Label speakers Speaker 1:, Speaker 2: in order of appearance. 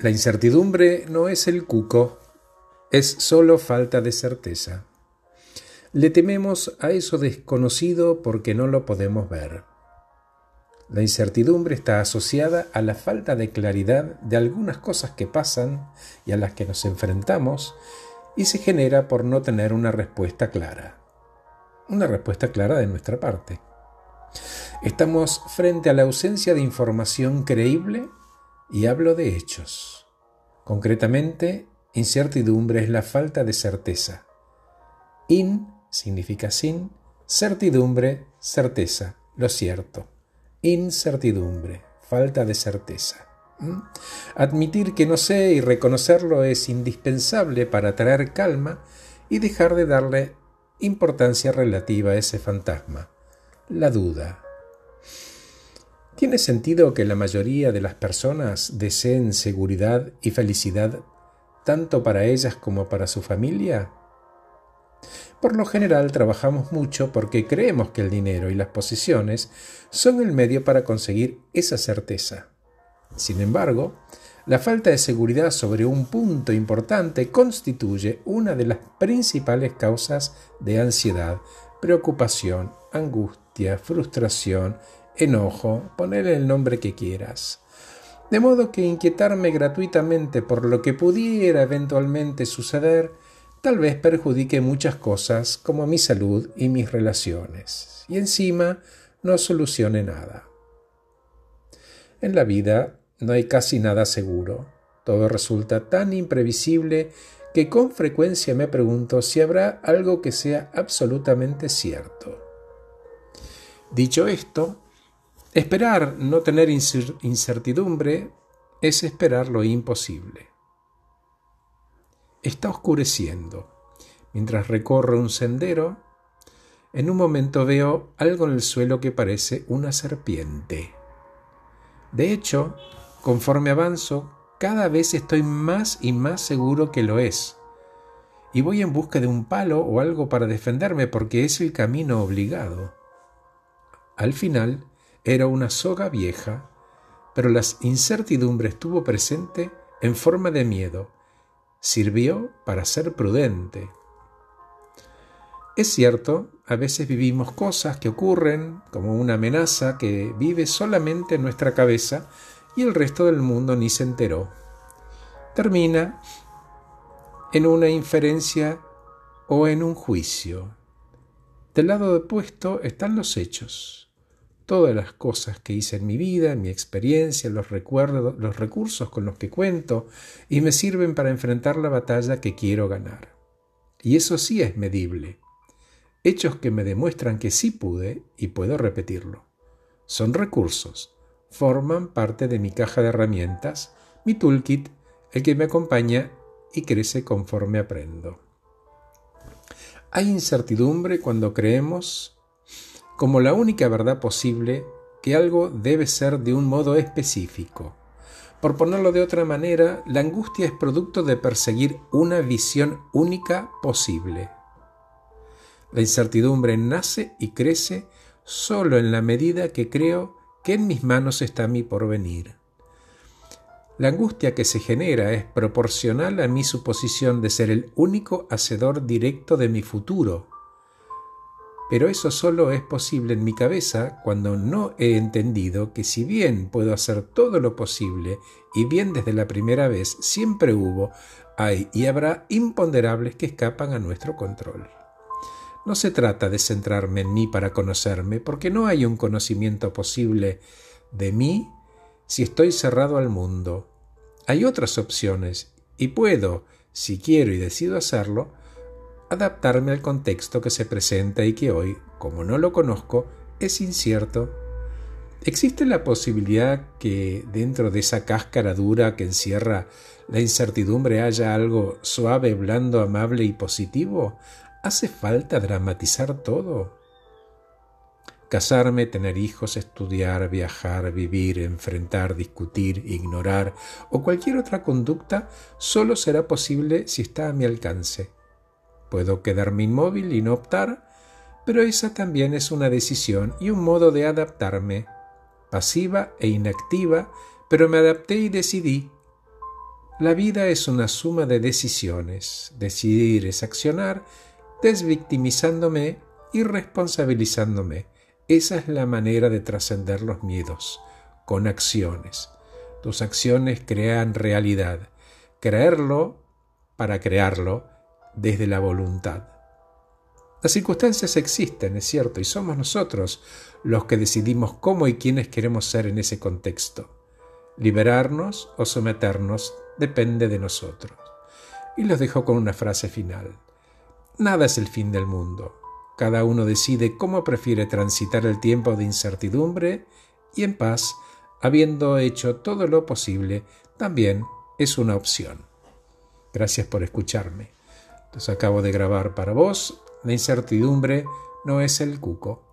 Speaker 1: La incertidumbre no es el cuco, es solo falta de certeza. Le tememos a eso desconocido porque no lo podemos ver. La incertidumbre está asociada a la falta de claridad de algunas cosas que pasan y a las que nos enfrentamos y se genera por no tener una respuesta clara. Una respuesta clara de nuestra parte. Estamos frente a la ausencia de información creíble y hablo de hechos. Concretamente, incertidumbre es la falta de certeza. In significa sin, certidumbre, certeza, lo cierto. Incertidumbre, falta de certeza. ¿Mm? Admitir que no sé y reconocerlo es indispensable para traer calma y dejar de darle importancia relativa a ese fantasma, la duda, ¿Tiene sentido que la mayoría de las personas deseen seguridad y felicidad tanto para ellas como para su familia? Por lo general trabajamos mucho porque creemos que el dinero y las posiciones son el medio para conseguir esa certeza. Sin embargo, la falta de seguridad sobre un punto importante constituye una de las principales causas de ansiedad, preocupación, angustia, frustración enojo, ponerle el nombre que quieras. De modo que inquietarme gratuitamente por lo que pudiera eventualmente suceder tal vez perjudique muchas cosas como mi salud y mis relaciones, y encima no solucione nada. En la vida no hay casi nada seguro. Todo resulta tan imprevisible que con frecuencia me pregunto si habrá algo que sea absolutamente cierto. Dicho esto, Esperar no tener incertidumbre es esperar lo imposible. Está oscureciendo. Mientras recorro un sendero, en un momento veo algo en el suelo que parece una serpiente. De hecho, conforme avanzo, cada vez estoy más y más seguro que lo es. Y voy en busca de un palo o algo para defenderme porque es el camino obligado. Al final, era una soga vieja, pero la incertidumbre estuvo presente en forma de miedo. Sirvió para ser prudente. Es cierto, a veces vivimos cosas que ocurren como una amenaza que vive solamente en nuestra cabeza y el resto del mundo ni se enteró. Termina en una inferencia o en un juicio. Del lado opuesto están los hechos todas las cosas que hice en mi vida, mi experiencia, los recuerdos, los recursos con los que cuento, y me sirven para enfrentar la batalla que quiero ganar. Y eso sí es medible. Hechos que me demuestran que sí pude y puedo repetirlo. Son recursos, forman parte de mi caja de herramientas, mi toolkit, el que me acompaña y crece conforme aprendo. Hay incertidumbre cuando creemos como la única verdad posible que algo debe ser de un modo específico. Por ponerlo de otra manera, la angustia es producto de perseguir una visión única posible. La incertidumbre nace y crece solo en la medida que creo que en mis manos está mi porvenir. La angustia que se genera es proporcional a mi suposición de ser el único hacedor directo de mi futuro pero eso solo es posible en mi cabeza cuando no he entendido que si bien puedo hacer todo lo posible y bien desde la primera vez, siempre hubo, hay y habrá imponderables que escapan a nuestro control. No se trata de centrarme en mí para conocerme, porque no hay un conocimiento posible de mí si estoy cerrado al mundo. Hay otras opciones, y puedo, si quiero y decido hacerlo, adaptarme al contexto que se presenta y que hoy, como no lo conozco, es incierto. ¿Existe la posibilidad que dentro de esa cáscara dura que encierra la incertidumbre haya algo suave, blando, amable y positivo? ¿Hace falta dramatizar todo? Casarme, tener hijos, estudiar, viajar, vivir, enfrentar, discutir, ignorar o cualquier otra conducta solo será posible si está a mi alcance. Puedo quedarme inmóvil y no optar, pero esa también es una decisión y un modo de adaptarme, pasiva e inactiva, pero me adapté y decidí. La vida es una suma de decisiones. Decidir es accionar, desvictimizándome y responsabilizándome. Esa es la manera de trascender los miedos, con acciones. Tus acciones crean realidad. Creerlo para crearlo desde la voluntad. Las circunstancias existen, es cierto, y somos nosotros los que decidimos cómo y quiénes queremos ser en ese contexto. Liberarnos o someternos depende de nosotros. Y los dejo con una frase final. Nada es el fin del mundo. Cada uno decide cómo prefiere transitar el tiempo de incertidumbre y en paz, habiendo hecho todo lo posible, también es una opción. Gracias por escucharme. Los acabo de grabar para vos. La incertidumbre no es el cuco.